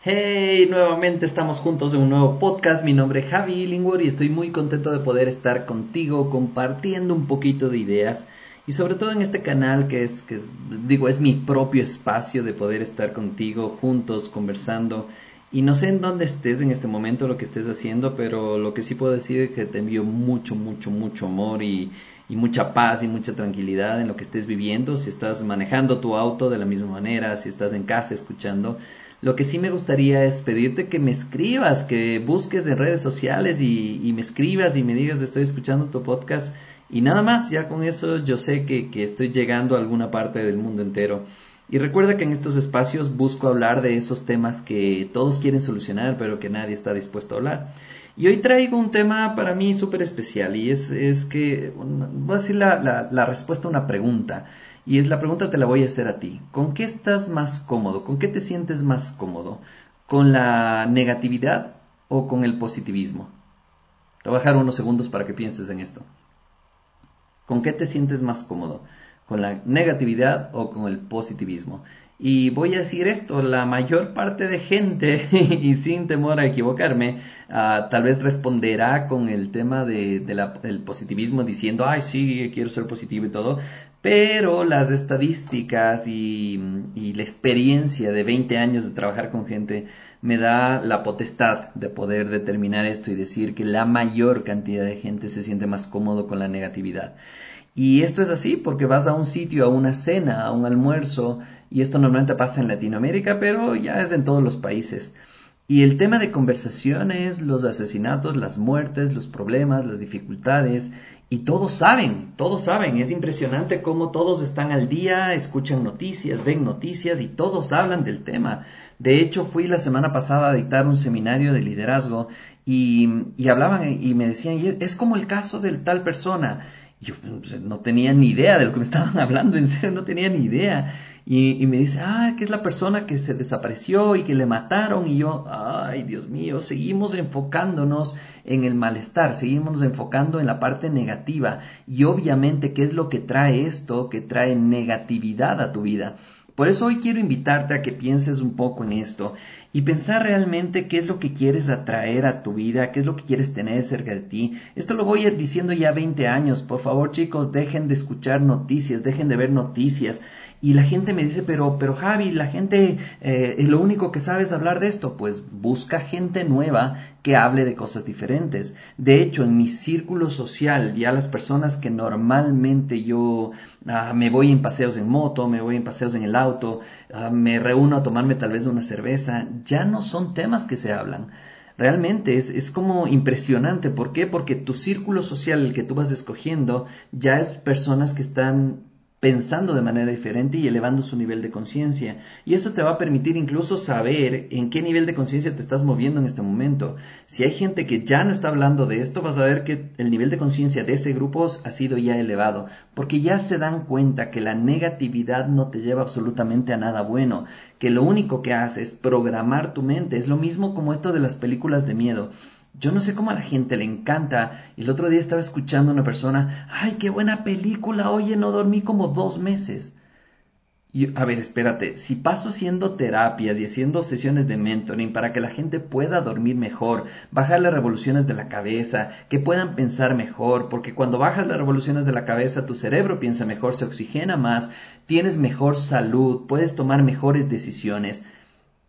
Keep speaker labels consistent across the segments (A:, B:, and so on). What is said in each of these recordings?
A: Hey, nuevamente estamos juntos en un nuevo podcast. Mi nombre es Javi Illingworth y estoy muy contento de poder estar contigo compartiendo un poquito de ideas y sobre todo en este canal que es, que es, digo, es mi propio espacio de poder estar contigo juntos conversando y no sé en dónde estés en este momento, lo que estés haciendo, pero lo que sí puedo decir es que te envío mucho, mucho, mucho amor y, y mucha paz y mucha tranquilidad en lo que estés viviendo, si estás manejando tu auto de la misma manera, si estás en casa escuchando lo que sí me gustaría es pedirte que me escribas, que busques en redes sociales y, me escribas y me digas estoy escuchando tu podcast y nada más, ya con eso yo sé que, estoy llegando a alguna parte del mundo entero. Y recuerda que en estos espacios busco hablar de esos temas que todos quieren solucionar, pero que nadie está dispuesto a hablar. Y hoy traigo un tema para mí súper especial y es, que, voy a decir la respuesta a una pregunta. Y es la pregunta te la voy a hacer a ti. ¿Con qué estás más cómodo? ¿Con qué te sientes más cómodo? ¿Con la negatividad o con el positivismo? Te voy a dejar unos segundos para que pienses en esto. ¿Con qué te sientes más cómodo? ¿Con la negatividad o con el positivismo? Y voy a decir esto, la mayor parte de gente, y sin temor a equivocarme, uh, tal vez responderá con el tema del de, positivismo diciendo, ay, sí, quiero ser positivo y todo, pero las estadísticas y, la experiencia de 20 años de trabajar con gente me da la potestad de poder determinar esto y decir que la mayor cantidad de gente se siente más cómodo con la negatividad. Y esto es así porque vas a un sitio, a una cena, a un almuerzo, y esto normalmente pasa en Latinoamérica, pero ya es en todos los países. Y el tema de conversación es los asesinatos, las muertes, los problemas, las dificultades, y todos saben, todos saben, es impresionante cómo todos están al día, escuchan noticias, ven noticias y todos hablan del tema. De hecho, fui la semana pasada a dictar un seminario de liderazgo y, y hablaban y me decían, es como el caso de tal persona. Yo pues, no tenía ni idea de lo que me estaban hablando, en serio, no tenía ni idea. Y, me dice, ah, que es la persona que se desapareció y que le mataron. Y yo, ay, Dios mío, seguimos enfocándonos en el malestar, seguimos enfocando en la parte negativa. Y obviamente, ¿qué es lo que trae esto? Que trae negatividad a tu vida. Por eso hoy quiero invitarte a que pienses un poco en esto y pensar realmente qué es lo que quieres atraer a tu vida, qué es lo que quieres tener cerca de ti. Esto lo voy diciendo ya 20 años. Por favor, chicos, dejen de escuchar noticias, dejen de ver noticias. Y la gente me dice, pero, pero Javi, la gente, eh, lo único que sabe es hablar de esto. Pues busca gente nueva que hable de cosas diferentes. De hecho, en mi círculo social, ya las personas que normalmente yo ah, me voy en paseos en moto, me voy en paseos en el auto, ah, me reúno a tomarme tal vez una cerveza, ya no son temas que se hablan. Realmente es, es, como impresionante. ¿Por qué? Porque tu círculo social, el que tú vas escogiendo, ya es personas que están pensando de manera diferente y elevando su nivel de conciencia. Y eso te va a permitir incluso saber en qué nivel de conciencia te estás moviendo en este momento. Si hay gente que ya no está hablando de esto, vas a ver que el nivel de conciencia de ese grupo ha sido ya elevado, porque ya se dan cuenta que la negatividad no te lleva absolutamente a nada bueno, que lo único que hace es programar tu mente. Es lo mismo como esto de las películas de miedo. Yo no sé cómo a la gente le encanta. El otro día estaba escuchando a una persona, ay, qué buena película, oye, no dormí como dos meses. Y, a ver, espérate, si paso haciendo terapias y haciendo sesiones de mentoring para que la gente pueda dormir mejor, bajar las revoluciones de la cabeza, que puedan pensar mejor, porque cuando bajas las revoluciones de la cabeza tu cerebro piensa mejor, se oxigena más, tienes mejor salud, puedes tomar mejores decisiones.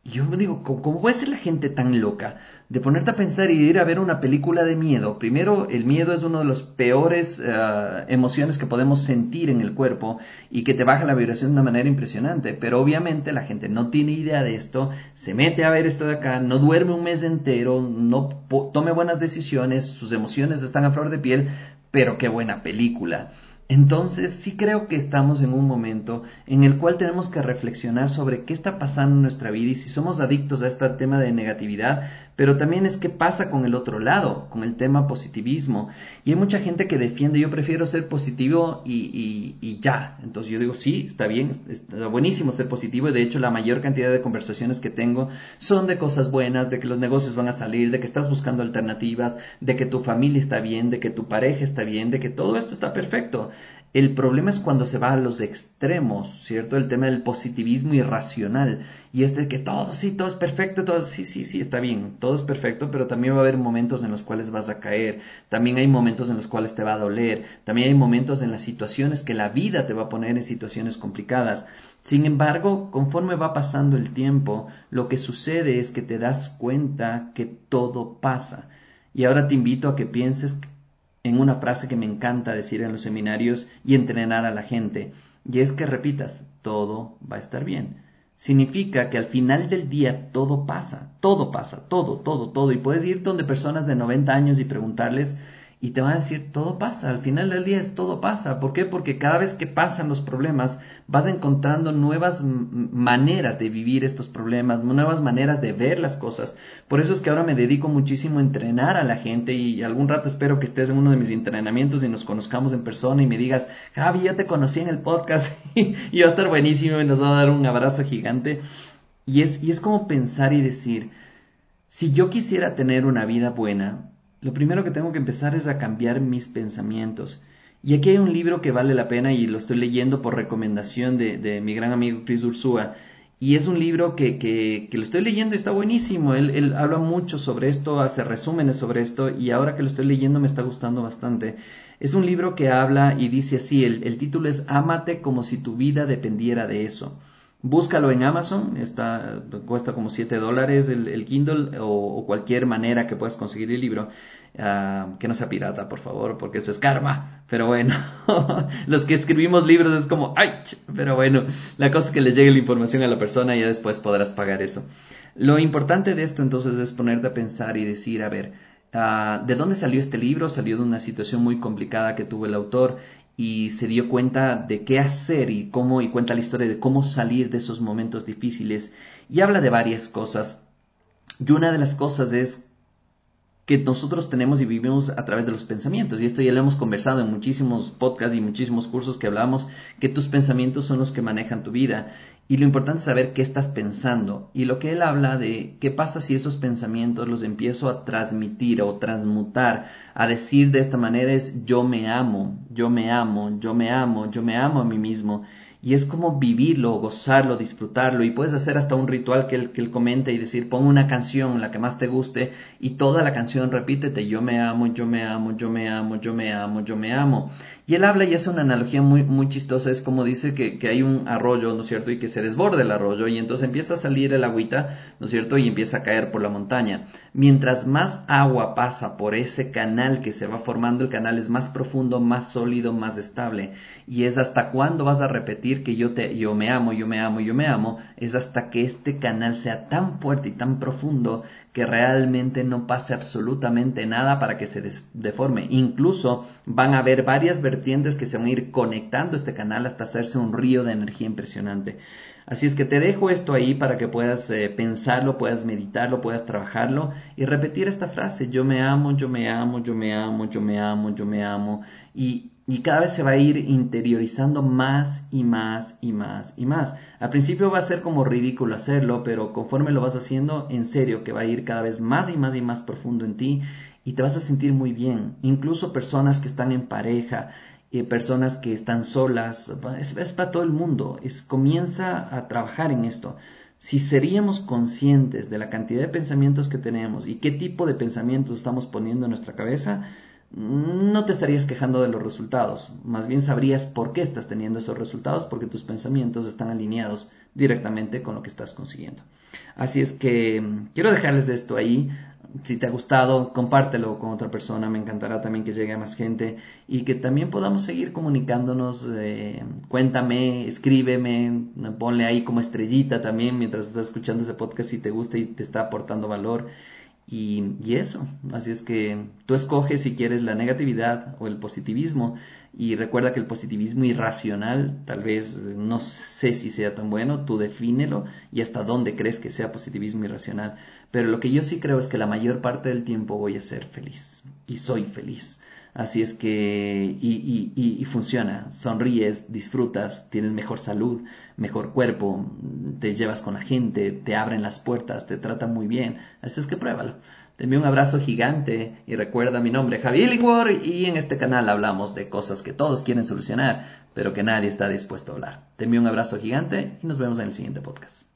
A: Y yo digo, ¿cómo puede ser la gente tan loca de ponerte a pensar y ir a ver una película de miedo? Primero, el miedo es una de las peores uh, emociones que podemos sentir en el cuerpo y que te baja la vibración de una manera impresionante. Pero obviamente la gente no tiene idea de esto, se mete a ver esto de acá, no duerme un mes entero, no tome buenas decisiones, sus emociones están a flor de piel, pero qué buena película. Entonces sí creo que estamos en un momento en el cual tenemos que reflexionar sobre qué está pasando en nuestra vida y si somos adictos a este tema de negatividad, pero también es qué pasa con el otro lado, con el tema positivismo. Y hay mucha gente que defiende, yo prefiero ser positivo y, y, ya. Entonces yo digo, sí, está bien, está buenísimo ser positivo y de hecho la mayor cantidad de conversaciones que tengo son de cosas buenas, de que los negocios van a salir, de que estás buscando alternativas, de que tu familia está bien, de que tu pareja está bien, de que todo esto está perfecto. El problema es cuando se va a los extremos, ¿cierto? El tema del positivismo irracional. Y este que todo, sí, todo es perfecto, todo, sí, sí, sí, está bien, todo es perfecto, pero también va a haber momentos en los cuales vas a caer, también hay momentos en los cuales te va a doler, también hay momentos en las situaciones que la vida te va a poner en situaciones complicadas. Sin embargo, conforme va pasando el tiempo, lo que sucede es que te das cuenta que todo pasa. Y ahora te invito a que pienses en una frase que me encanta decir en los seminarios y entrenar a la gente, y es que repitas, todo va a estar bien. Significa que al final del día todo pasa, todo pasa, todo, todo, todo, y puedes ir donde personas de 90 años y preguntarles, y te van a decir todo pasa, al final del día es todo pasa. ¿Por qué? Porque cada vez que pasan los problemas vas encontrando nuevas maneras de vivir estos problemas, nuevas maneras de ver las cosas. Por eso es que ahora me dedico muchísimo a entrenar a la gente y algún rato espero que estés en uno de mis entrenamientos y nos conozcamos en persona y me digas, Javi, yo te conocí en el podcast y va a estar buenísimo y nos va a dar un abrazo gigante. Y es, y es como pensar y decir, si yo quisiera tener una vida buena, lo primero que tengo que empezar es a cambiar mis pensamientos. Y aquí hay un libro que vale la pena y lo estoy leyendo por recomendación de, mi gran amigo Chris Ursúa. Y es un libro que, que, lo estoy leyendo y está buenísimo. Él, él, habla mucho sobre esto, hace resúmenes sobre esto y ahora que lo estoy leyendo me está gustando bastante. Es un libro que habla y dice así, el, el título es Ámate como si tu vida dependiera de eso. Búscalo en Amazon, está, cuesta como 7 dólares el, Kindle o, cualquier manera que puedas conseguir el libro. Ah, que no sea pirata, por favor, porque eso es karma. Pero bueno, los que escribimos libros es como, ¡ay! Pero bueno, la cosa es que le llegue la información a la persona y ya después podrás pagar eso. Lo importante de esto entonces es ponerte a pensar y decir, a ver, ah, ¿de dónde salió este libro? Salió de una situación muy complicada que tuvo el autor y se dio cuenta de qué hacer y cómo y cuenta la historia de cómo salir de esos momentos difíciles y habla de varias cosas. Y una de las cosas es que nosotros tenemos y vivimos a través de los pensamientos. Y esto ya lo hemos conversado en muchísimos podcasts y muchísimos cursos que hablamos, que tus pensamientos son los que manejan tu vida. Y lo importante es saber qué estás pensando. Y lo que él habla de qué pasa si esos pensamientos los empiezo a transmitir o transmutar, a decir de esta manera es yo me amo, yo me amo, yo me amo, yo me amo a mí mismo y es como vivirlo, gozarlo, disfrutarlo. Y puedes hacer hasta un ritual que él, que él comente y decir pon una canción, la que más te guste y toda la canción repítete yo me amo, yo me amo, yo me amo, yo me amo, yo me amo y él habla y hace una analogía muy, muy chistosa, es como dice que, que, hay un arroyo, ¿no es cierto? Y que se desborde el arroyo y entonces empieza a salir el agüita, ¿no es cierto? Y empieza a caer por la montaña. Mientras más agua pasa por ese canal que se va formando, el canal es más profundo, más sólido, más estable. Y es hasta cuándo vas a repetir que yo, te, yo me amo, yo me amo, yo me amo, es hasta que este canal sea tan fuerte y tan profundo que realmente no pase absolutamente nada para que se deforme. Incluso van a haber varias vertientes que se van a ir conectando este canal hasta hacerse un río de energía impresionante. Así es que te dejo esto ahí para que puedas eh, pensarlo, puedas meditarlo, puedas trabajarlo y repetir esta frase, yo me amo, yo me amo, yo me amo, yo me amo, yo me amo. Y y cada vez se va a ir interiorizando más y más y más y más. Al principio va a ser como ridículo hacerlo, pero conforme lo vas haciendo, en serio que va a ir cada vez más y más y más profundo en ti y te vas a sentir muy bien. Incluso personas que están en pareja, eh, personas que están solas, es, para todo el mundo. Es, comienza a trabajar en esto. Si seríamos conscientes de la cantidad de pensamientos que tenemos y qué tipo de pensamientos estamos poniendo en nuestra cabeza, no te estarías quejando de los resultados, más bien sabrías por qué estás teniendo esos resultados porque tus pensamientos están alineados directamente con lo que estás consiguiendo. Así es que mm, quiero dejarles de esto ahí. Si te ha gustado, compártelo con otra persona. Me encantará también que llegue a más gente y que también podamos seguir comunicándonos. Eh, cuéntame, escríbeme, ponle ahí como estrellita también mientras estás escuchando ese podcast si te gusta y te está aportando valor. Y, eso, así es que tú escoges si quieres la negatividad o el positivismo. Y recuerda que el positivismo irracional tal vez no sé si sea tan bueno, tú defínelo y hasta dónde crees que sea positivismo irracional, pero lo que yo sí creo es que la mayor parte del tiempo voy a ser feliz y soy feliz. Así es que, y, y, funciona, sonríes, disfrutas, tienes mejor salud, mejor cuerpo, te llevas con la gente, te abren las puertas, te tratan muy bien. Así es que pruébalo. Te envío un abrazo gigante y recuerda mi nombre, Javi Illingworth, y en este canal hablamos de cosas que todos quieren solucionar, pero que nadie está dispuesto a hablar. Te envío un abrazo gigante y nos vemos en el siguiente podcast.